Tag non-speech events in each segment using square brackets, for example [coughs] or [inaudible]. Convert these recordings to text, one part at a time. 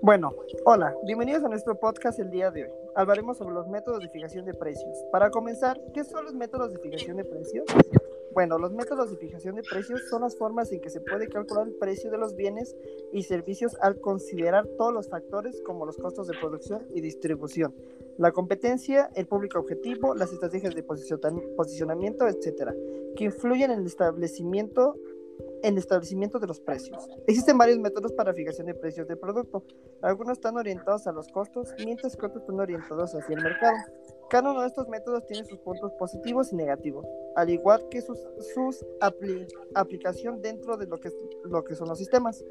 Bueno, hola, bienvenidos a nuestro podcast el día de hoy. Hablaremos sobre los métodos de fijación de precios. Para comenzar, ¿qué son los métodos de fijación de precios? Bueno, los métodos de fijación de precios son las formas en que se puede calcular el precio de los bienes y servicios al considerar todos los factores como los costos de producción y distribución, la competencia, el público objetivo, las estrategias de posicionamiento, etcétera, que influyen en el establecimiento en el establecimiento de los precios. Existen varios métodos para fijación de precios de producto. Algunos están orientados a los costos, mientras que otros están orientados hacia el mercado. Cada uno de estos métodos tiene sus puntos positivos y negativos, al igual que sus, sus aplicación dentro de lo que, lo que son los sistemas.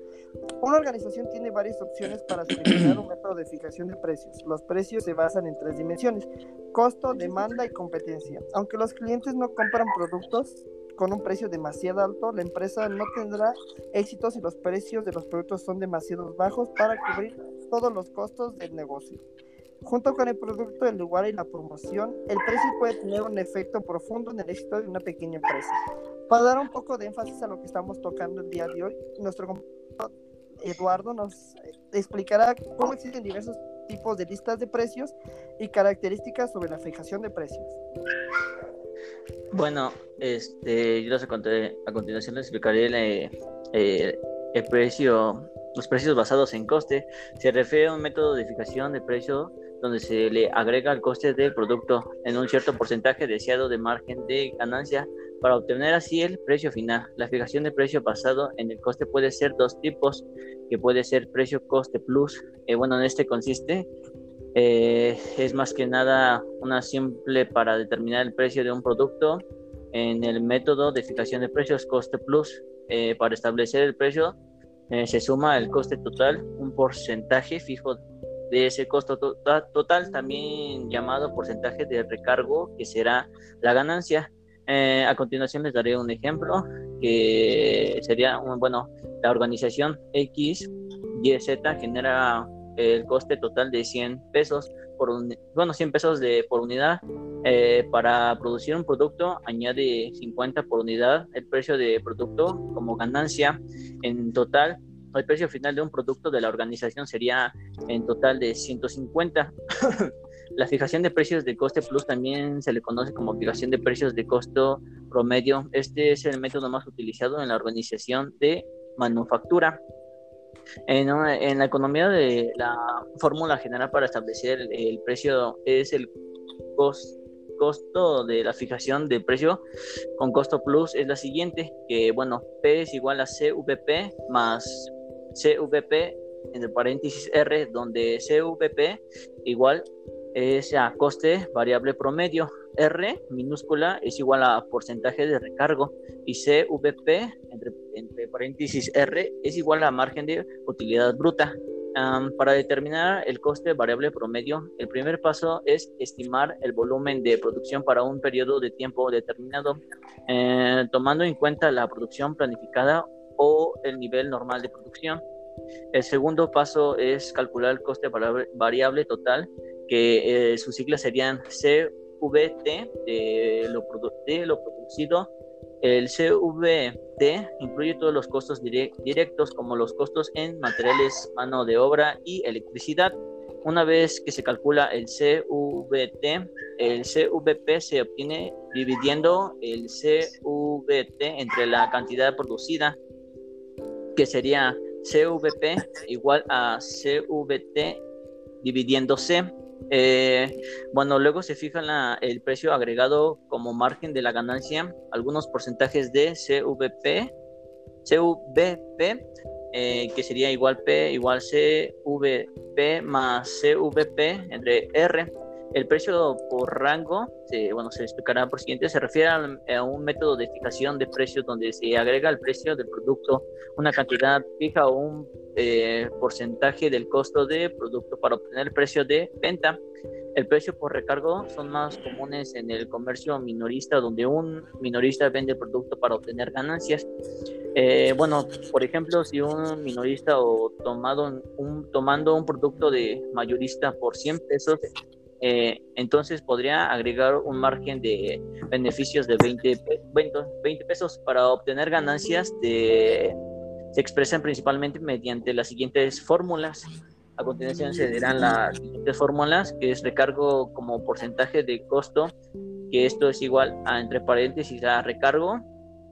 Una organización tiene varias opciones para seleccionar un método de fijación de precios. Los precios se basan en tres dimensiones, costo, demanda y competencia. Aunque los clientes no compran productos, con un precio demasiado alto, la empresa no tendrá éxito si los precios de los productos son demasiado bajos para cubrir todos los costos del negocio. Junto con el producto, el lugar y la promoción, el precio puede tener un efecto profundo en el éxito de una pequeña empresa. Para dar un poco de énfasis a lo que estamos tocando el día de hoy, nuestro compañero Eduardo nos explicará cómo existen diversos tipos de listas de precios y características sobre la fijación de precios. Bueno, este, yo a, continuación les explicaré eh, el precio, los precios basados en coste. Se refiere a un método de fijación de precio donde se le agrega el coste del producto en un cierto porcentaje deseado de margen de ganancia para obtener así el precio final. La fijación de precio basado en el coste puede ser dos tipos, que puede ser precio coste plus. Eh, bueno, en este consiste eh, es más que nada una simple para determinar el precio de un producto en el método de fijación de precios coste plus. Eh, para establecer el precio se suma el coste total, un porcentaje fijo de ese costo total, también llamado porcentaje de recargo, que será la ganancia. Eh, a continuación les daré un ejemplo que sería, un, bueno, la organización X, Y, Z genera el coste total de 100 pesos por bueno 100 pesos de por unidad eh, para producir un producto añade 50 por unidad el precio de producto como ganancia en total el precio final de un producto de la organización sería en total de 150. [coughs] la fijación de precios de coste plus también se le conoce como fijación de precios de costo promedio. Este es el método más utilizado en la organización de manufactura. En, la economía de la fórmula general para establecer el, precio es el costo de la fijación de precio con costo plus es la siguiente, que bueno, P es igual a CVP más CVP entre paréntesis R, donde CVP igual es a coste variable promedio. R minúscula es igual a porcentaje de recargo y CVP entre, entre paréntesis R es igual a margen de utilidad bruta. para determinar el coste variable promedio, el primer paso es estimar el volumen de producción para un periodo de tiempo determinado, eh, tomando en cuenta la producción planificada o el nivel normal de producción. El segundo paso es calcular el coste variable total, que eh, sus siglas serían CVT de lo, producido. El CVT incluye todos los costos directos como los costos en materiales, mano de obra y electricidad. Una vez que se calcula el CVT, el CVP se obtiene dividiendo el CVT entre la cantidad producida que sería CVP igual a CVT dividiendo C. Eh, bueno, luego se fija el precio agregado como margen de la ganancia, algunos porcentajes de CVP, CVP, eh, que sería igual P igual CVP más CVP entre R. El precio por rango, bueno, se explicará por siguiente, se refiere a, un método de fijación de precios donde se agrega al precio del producto una cantidad fija o un eh, porcentaje del costo de producto para obtener el precio de venta. El precio por recargo son más comunes en el comercio minorista, donde un minorista vende el producto para obtener ganancias. Eh, bueno, por ejemplo, si un minorista o tomado un, tomando un producto de mayorista por 100 pesos, eh, entonces podría agregar un margen de beneficios de 20, 20, pesos para obtener ganancias de, se expresan principalmente mediante las siguientes fórmulas. A continuación se dirán las siguientes fórmulas, que es recargo como porcentaje de costo, que esto es igual a, entre paréntesis, a recargo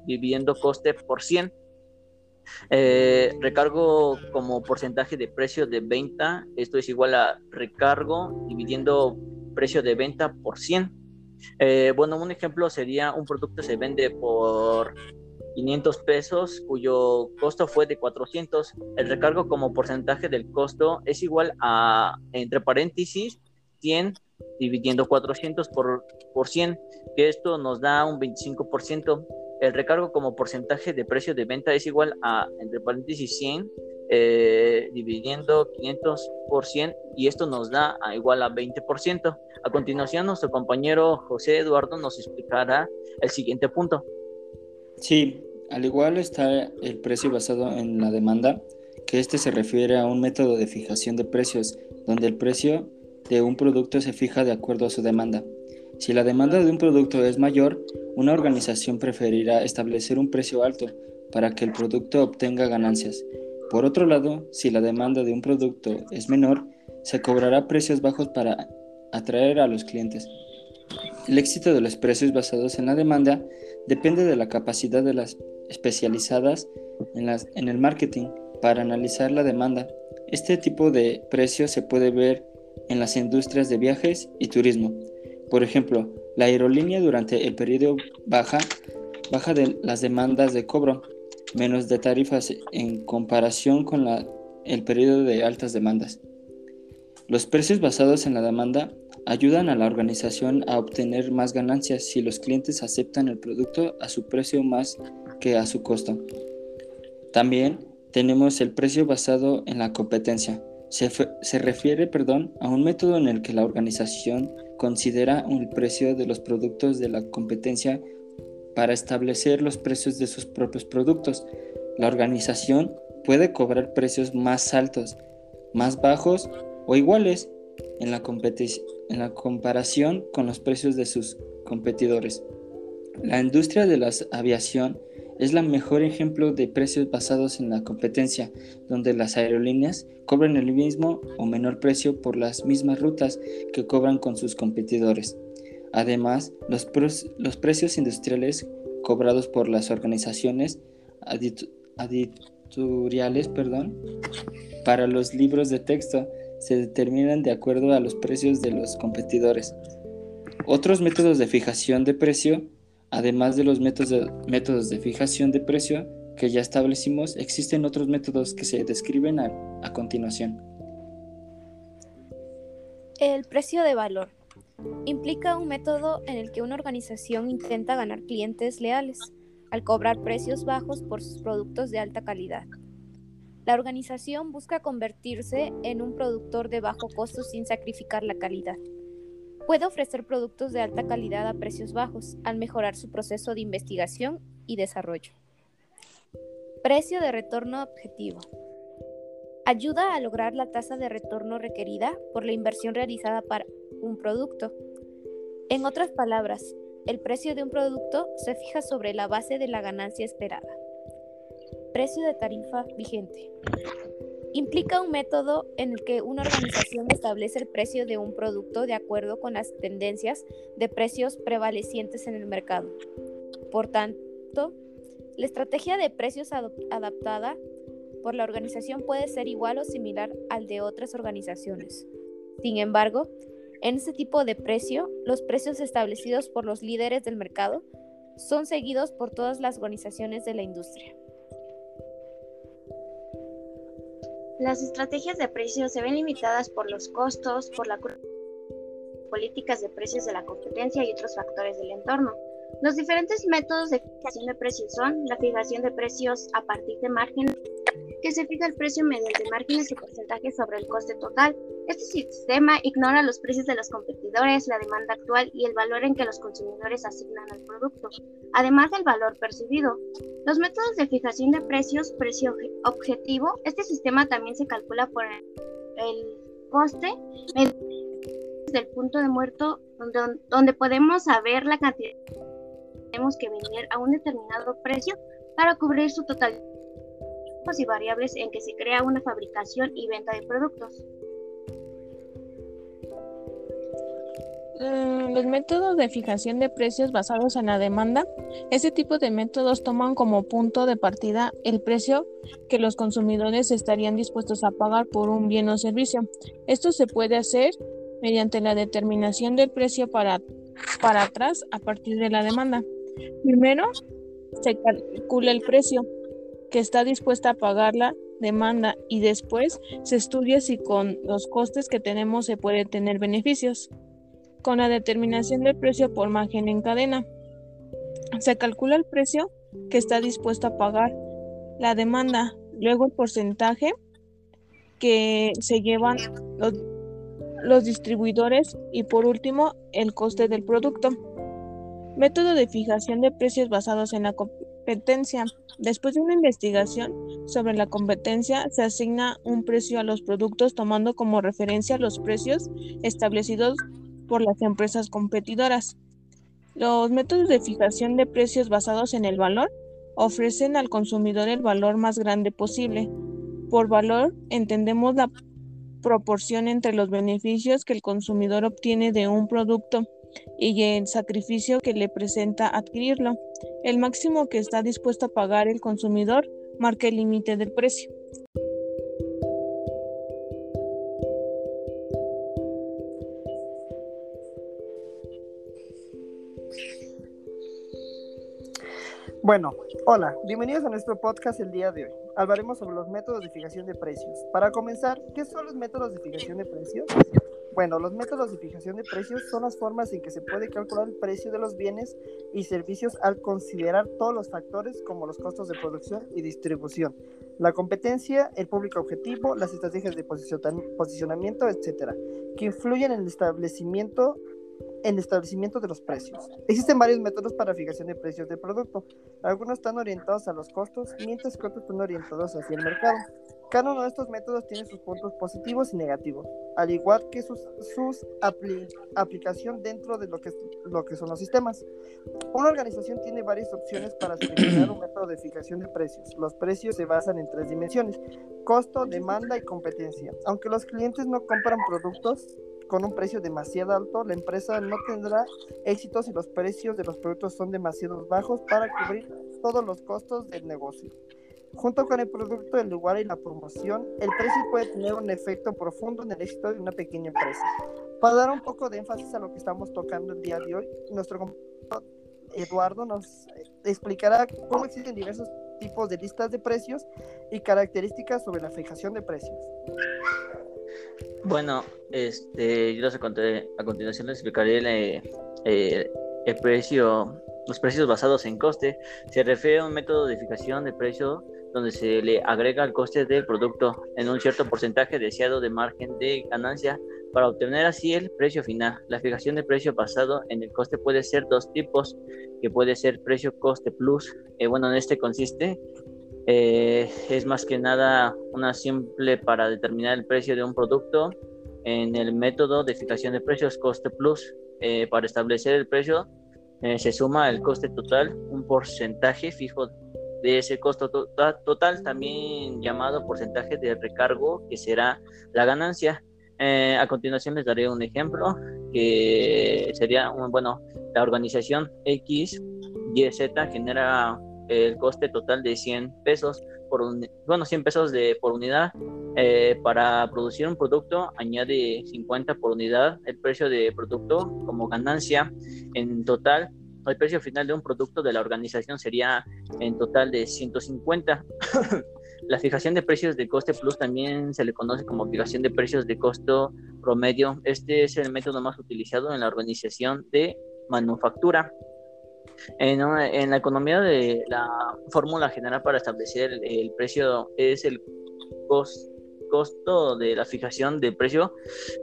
dividiendo coste por 100. Eh, recargo como porcentaje de precio de venta, esto es igual a recargo dividiendo precio de venta por 100. Eh, bueno, un ejemplo sería un producto se vende por 500 pesos cuyo costo fue de 400. El recargo como porcentaje del costo es igual a, entre paréntesis, 100 dividiendo 400 por, por 100, que esto nos da un 25%. El recargo como porcentaje de precio de venta es igual a, entre paréntesis, 100 eh, dividiendo 500 por 100 y esto nos da a igual a 20%. A continuación, nuestro compañero José Eduardo nos explicará el siguiente punto. Sí, al igual está el precio basado en la demanda, que este se refiere a un método de fijación de precios, donde el precio de un producto se fija de acuerdo a su demanda. Si la demanda de un producto es mayor, una organización preferirá establecer un precio alto para que el producto obtenga ganancias. Por otro lado, si la demanda de un producto es menor, se cobrará precios bajos para atraer a los clientes. El éxito de los precios basados en la demanda depende de la capacidad de las especializadas en, el marketing para analizar la demanda. Este tipo de precio se puede ver en las industrias de viajes y turismo. Por ejemplo, la aerolínea durante el periodo baja, baja de las demandas de cobro, menos de tarifas en comparación con la, el periodo de altas demandas. Los precios basados en la demanda ayudan a la organización a obtener más ganancias si los clientes aceptan el producto a su precio más que a su costo. También tenemos el precio basado en la competencia. Se, se, refiere perdón, a un método en el que la organización considera el precio de los productos de la competencia para establecer los precios de sus propios productos. La organización puede cobrar precios más altos, más bajos o iguales en la, en la comparación con los precios de sus competidores. La industria de la aviación es el mejor ejemplo de precios basados en la competencia, donde las aerolíneas cobran el mismo o menor precio por las mismas rutas que cobran con sus competidores. Además, los, los precios industriales cobrados por las organizaciones editoriales perdón, para los libros de texto se determinan de acuerdo a los precios de los competidores. Otros métodos de fijación de precio Además de los métodos de, fijación de precio que ya establecimos, existen otros métodos que se describen a continuación. El precio de valor implica un método en el que una organización intenta ganar clientes leales al cobrar precios bajos por sus productos de alta calidad. La organización busca convertirse en un productor de bajo costo sin sacrificar la calidad. Puede ofrecer productos de alta calidad a precios bajos al mejorar su proceso de investigación y desarrollo. Precio de retorno objetivo. Ayuda a lograr la tasa de retorno requerida por la inversión realizada para un producto. En otras palabras, el precio de un producto se fija sobre la base de la ganancia esperada. Precio de tarifa vigente implica un método en el que una organización establece el precio de un producto de acuerdo con las tendencias de precios prevalecientes en el mercado. Por tanto, la estrategia de precios adaptada por la organización puede ser igual o similar al de otras organizaciones. Sin embargo, en este tipo de precio, los precios establecidos por los líderes del mercado son seguidos por todas las organizaciones de la industria. Las estrategias de precios se ven limitadas por los costos, por las políticas de precios de la competencia y otros factores del entorno. Los diferentes métodos de fijación de precios son la fijación de precios a partir de margen que se fija el precio mediante márgenes y porcentajes sobre el coste total. Este sistema ignora los precios de los competidores, la demanda actual y el valor en que los consumidores asignan al producto, además del valor percibido. Los métodos de fijación de precios, precio objetivo, este sistema también se calcula por el coste del punto de muerto donde, donde podemos saber la cantidad que tenemos que vender a un determinado precio para cubrir su totalidad y variables en que se crea una fabricación y venta de productos. Los métodos de fijación de precios basados en la demanda, este tipo de métodos toman como punto de partida el precio que los consumidores estarían dispuestos a pagar por un bien o servicio. Esto se puede hacer mediante la determinación del precio para, para atrás a partir de la demanda. Primero, se calcula el precio que está dispuesta a pagar la demanda y después se estudia si con los costes que tenemos se puede tener beneficios. Con la determinación del precio por margen en cadena, se calcula el precio que está dispuesto a pagar la demanda, luego el porcentaje que se llevan los, los distribuidores y por último el coste del producto. Método de fijación de precios basados en la competencia. Después de una investigación sobre la competencia, se asigna un precio a los productos tomando como referencia los precios establecidos por las empresas competidoras. Los métodos de fijación de precios basados en el valor ofrecen al consumidor el valor más grande posible. Por valor entendemos la proporción entre los beneficios que el consumidor obtiene de un producto y el sacrificio que le presenta adquirirlo. El máximo que está dispuesto a pagar el consumidor marca el límite del precio. Bueno, hola, bienvenidos a nuestro podcast el día de hoy. Hablaremos sobre los métodos de fijación de precios. Para comenzar, ¿qué son los métodos de fijación de precios? Bueno, los métodos de fijación de precios son las formas en que se puede calcular el precio de los bienes y servicios al considerar todos los factores como los costos de producción y distribución, la competencia, el público objetivo, las estrategias de posicionamiento, etcétera, que influyen en el establecimiento en el establecimiento de los precios. Existen varios métodos para fijación de precios de producto. Algunos están orientados a los costos, mientras que otros están orientados hacia el mercado. Cada uno de estos métodos tiene sus puntos positivos y negativos, al igual que sus, sus aplicación dentro de lo que, lo que son los sistemas. Una organización tiene varias opciones para seleccionar un método de fijación de precios. Los precios se basan en tres dimensiones, costo, demanda y competencia. Aunque los clientes no compran productos con un precio demasiado alto, la empresa no tendrá éxito si los precios de los productos son demasiado bajos para cubrir todos los costos del negocio. Junto con el producto, el lugar y la promoción, el precio puede tener un efecto profundo en el éxito de una pequeña empresa. Para dar un poco de énfasis a lo que estamos tocando el día de hoy, nuestro compañero Eduardo nos explicará cómo existen diversos tipos de listas de precios y características sobre la fijación de precios. Bueno, este, yo a, a continuación les explicaré el, eh, el precio, los precios basados en coste. Se refiere a un método de fijación de precio donde se le agrega el coste del producto en un cierto porcentaje deseado de margen de ganancia para obtener así el precio final. La fijación de precio basado en el coste puede ser dos tipos, que puede ser precio coste plus. Eh, bueno, en este consiste eh, es más que nada una simple para determinar el precio de un producto en el método de fijación de precios coste plus. Eh, para establecer el precio se suma el coste total, un porcentaje fijo de ese costo total, también llamado porcentaje de recargo, que será la ganancia. Eh, a continuación les daré un ejemplo, que sería, bueno, la organización X, Y, Z genera el coste total de 100 pesos por bueno 100 pesos por unidad eh, para producir un producto añade 50 por unidad el precio de producto como ganancia en total el precio final de un producto de la organización sería en total de 150. [laughs] la fijación de precios de coste plus también se le conoce como fijación de precios de costo promedio. Este es el método más utilizado en la organización de manufactura. En, la economía de la fórmula general para establecer el, precio es el costo de la fijación de precio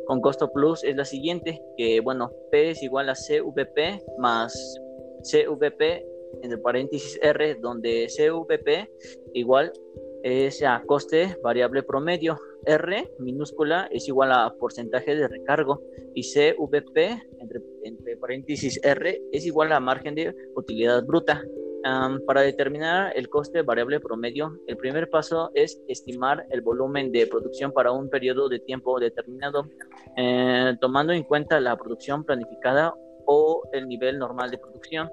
con costo plus es la siguiente, que bueno, P es igual a CVP más CVP en el paréntesis R, donde CVP igual es a coste variable promedio. R minúscula es igual a porcentaje de recargo y CVP entre, paréntesis R es igual a margen de utilidad bruta. para determinar el coste variable promedio, el primer paso es estimar el volumen de producción para un periodo de tiempo determinado, eh, tomando en cuenta la producción planificada o el nivel normal de producción.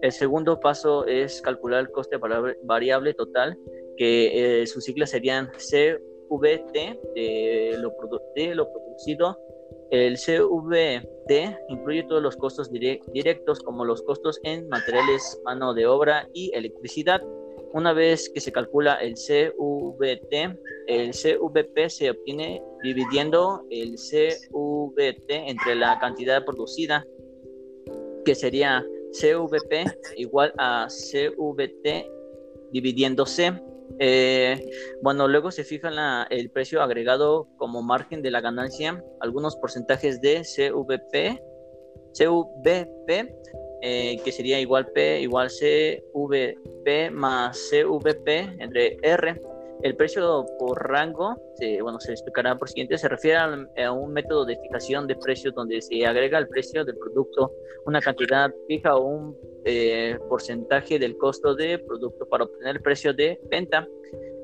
El segundo paso es calcular el coste variable total, que eh, sus siglas serían CVT de lo, lo producido. El CVT incluye todos los costos directos como los costos en materiales, mano de obra y electricidad. Una vez que se calcula el CVT, el CVP se obtiene dividiendo el CVT entre la cantidad producida, que sería CVP igual a CVT dividiendo C. Eh, bueno, luego se fija el precio agregado como margen de la ganancia, algunos porcentajes de CVP, CVP eh, que sería igual P igual CVP más CVP entre R. El precio por rango, bueno, se explicará por siguiente, se refiere a, un método de fijación de precios donde se agrega el precio del producto, una cantidad fija o un eh, porcentaje del costo de producto para obtener el precio de venta.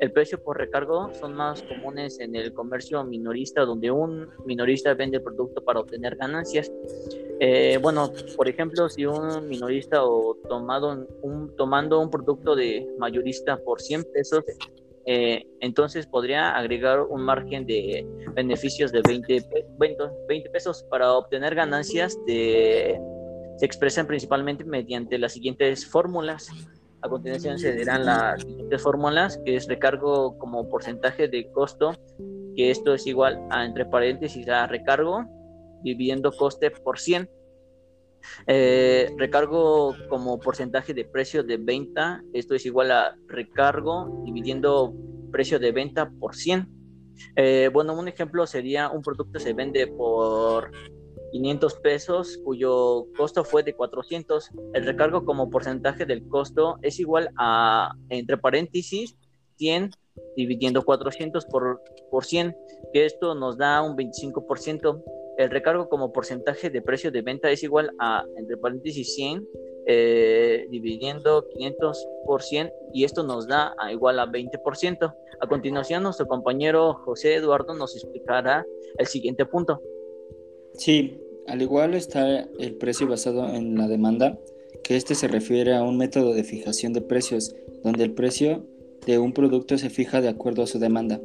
El precio por recargo son más comunes en el comercio minorista, donde un minorista vende el producto para obtener ganancias. Eh, bueno, por ejemplo, si un minorista o tomado un, tomando un producto de mayorista por 100 pesos, eh, entonces podría agregar un margen de beneficios de 20, 20, pesos para obtener ganancias de, se expresan principalmente mediante las siguientes fórmulas. A continuación se dirán las siguientes fórmulas, que es recargo como porcentaje de costo, que esto es igual a, entre paréntesis, a recargo dividiendo coste por 100. Eh, recargo como porcentaje de precio de venta, esto es igual a recargo dividiendo precio de venta por 100. Eh, bueno, un ejemplo sería un producto se vende por 500 pesos cuyo costo fue de 400. El recargo como porcentaje del costo es igual a, entre paréntesis, 100 dividiendo 400 por, por 100, que esto nos da un 25%. El recargo como porcentaje de precio de venta es igual a, entre paréntesis, 100 eh, dividiendo 500 por 100 y esto nos da igual a 20%. A continuación, nuestro compañero José Eduardo nos explicará el siguiente punto. Sí, al igual está el precio basado en la demanda, que este se refiere a un método de fijación de precios, donde el precio de un producto se fija de acuerdo a su demanda.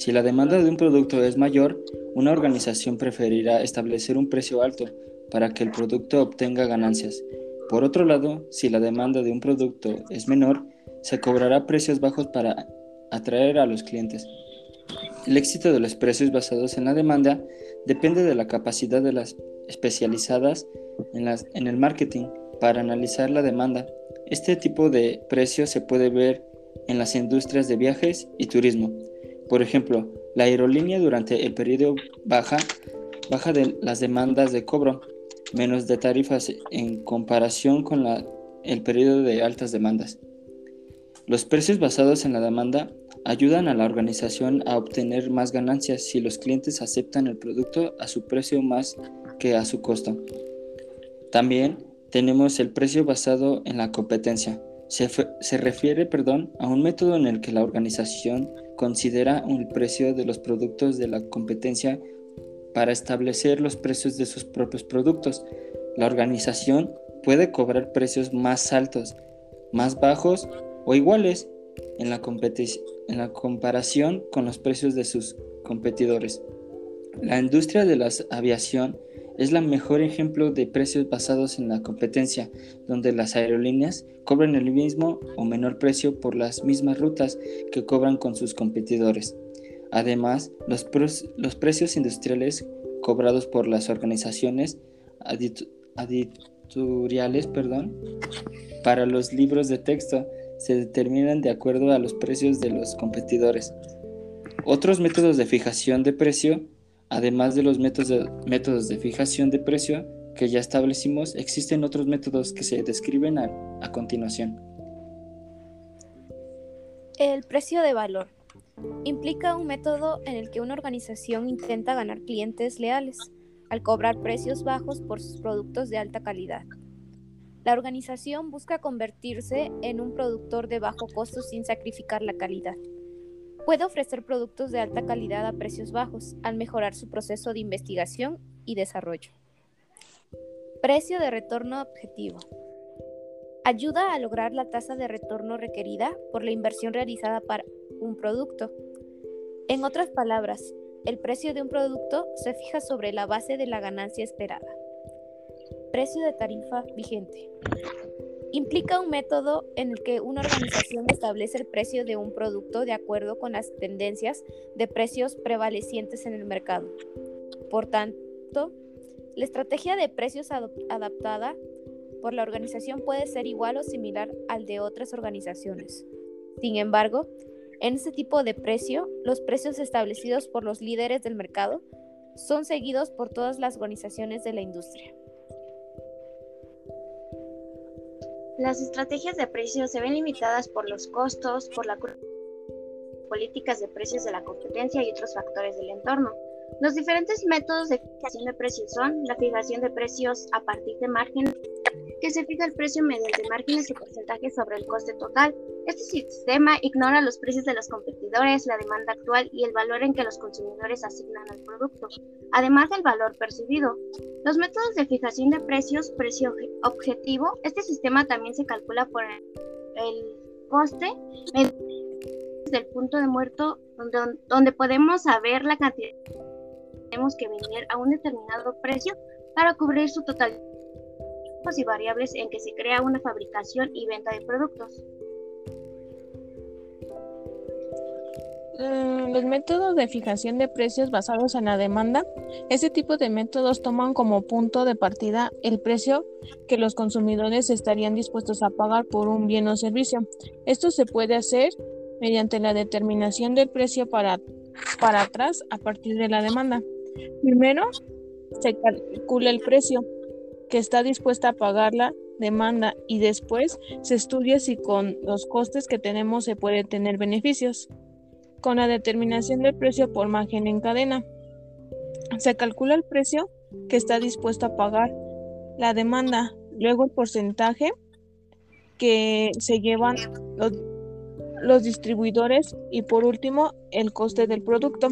Si la demanda de un producto es mayor, una organización preferirá establecer un precio alto para que el producto obtenga ganancias. Por otro lado, si la demanda de un producto es menor, se cobrará precios bajos para atraer a los clientes. El éxito de los precios basados en la demanda depende de la capacidad de las especializadas en, el marketing para analizar la demanda. Este tipo de precios se puede ver en las industrias de viajes y turismo. Por ejemplo, la aerolínea durante el periodo baja, baja de las demandas de cobro, menos de tarifas en comparación con la, el periodo de altas demandas. Los precios basados en la demanda ayudan a la organización a obtener más ganancias si los clientes aceptan el producto a su precio más que a su costo. También tenemos el precio basado en la competencia. Se, se, refiere perdón, a un método en el que la organización considera el precio de los productos de la competencia para establecer los precios de sus propios productos. La organización puede cobrar precios más altos, más bajos o iguales en la, en la comparación con los precios de sus competidores. La industria de la aviación es el mejor ejemplo de precios basados en la competencia, donde las aerolíneas cobran el mismo o menor precio por las mismas rutas que cobran con sus competidores. Además, los, los precios industriales cobrados por las organizaciones editoriales perdón, para los libros de texto se determinan de acuerdo a los precios de los competidores. Otros métodos de fijación de precio, además de los métodos de, fijación de precio que ya establecimos, existen otros métodos que se describen a continuación. El precio de valor implica un método en el que una organización intenta ganar clientes leales al cobrar precios bajos por sus productos de alta calidad. La organización busca convertirse en un productor de bajo costo sin sacrificar la calidad. Puede ofrecer productos de alta calidad a precios bajos al mejorar su proceso de investigación y desarrollo. Precio de retorno objetivo. Ayuda a lograr la tasa de retorno requerida por la inversión realizada para un producto. En otras palabras, el precio de un producto se fija sobre la base de la ganancia esperada. Precio de tarifa vigente. Implica un método en el que una organización establece el precio de un producto de acuerdo con las tendencias de precios prevalecientes en el mercado. Por tanto, la estrategia de precios adaptada por la organización puede ser igual o similar al de otras organizaciones. Sin embargo, en este tipo de precio, los precios establecidos por los líderes del mercado son seguidos por todas las organizaciones de la industria. Las estrategias de precios se ven limitadas por los costos, por las políticas de precios de la competencia y otros factores del entorno. Los diferentes métodos de fijación de precios son la fijación de precios a partir de margen que se fija el precio mediante márgenes y porcentajes sobre el coste total. Este sistema ignora los precios de los competidores, la demanda actual y el valor en que los consumidores asignan al producto, además del valor percibido. Los métodos de fijación de precios, precio objetivo, este sistema también se calcula por el, coste desde el punto de muerto donde, donde podemos saber la cantidad que tenemos que vender a un determinado precio para cubrir su totalidad y variables en que se crea una fabricación y venta de productos. Los métodos de fijación de precios basados en la demanda, este tipo de métodos toman como punto de partida el precio que los consumidores estarían dispuestos a pagar por un bien o servicio. Esto se puede hacer mediante la determinación del precio para, para atrás a partir de la demanda. Primero, se calcula el precio que está dispuesta a pagar la demanda y después se estudia si con los costes que tenemos se puede tener beneficios. Con la determinación del precio por margen en cadena, se calcula el precio que está dispuesto a pagar la demanda, luego el porcentaje que se llevan los, los distribuidores y por último el coste del producto.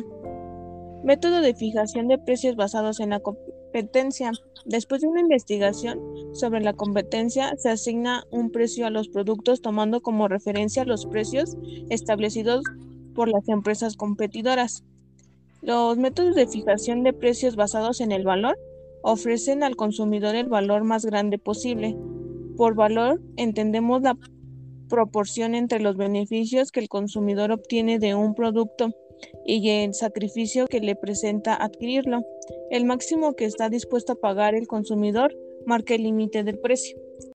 Método de fijación de precios basados en la competencia. Después de una investigación sobre la competencia, se asigna un precio a los productos tomando como referencia los precios establecidos por las empresas competidoras. Los métodos de fijación de precios basados en el valor ofrecen al consumidor el valor más grande posible. Por valor entendemos la proporción entre los beneficios que el consumidor obtiene de un producto y el sacrificio que le presenta adquirirlo. El máximo que está dispuesto a pagar el consumidor marca el límite del precio.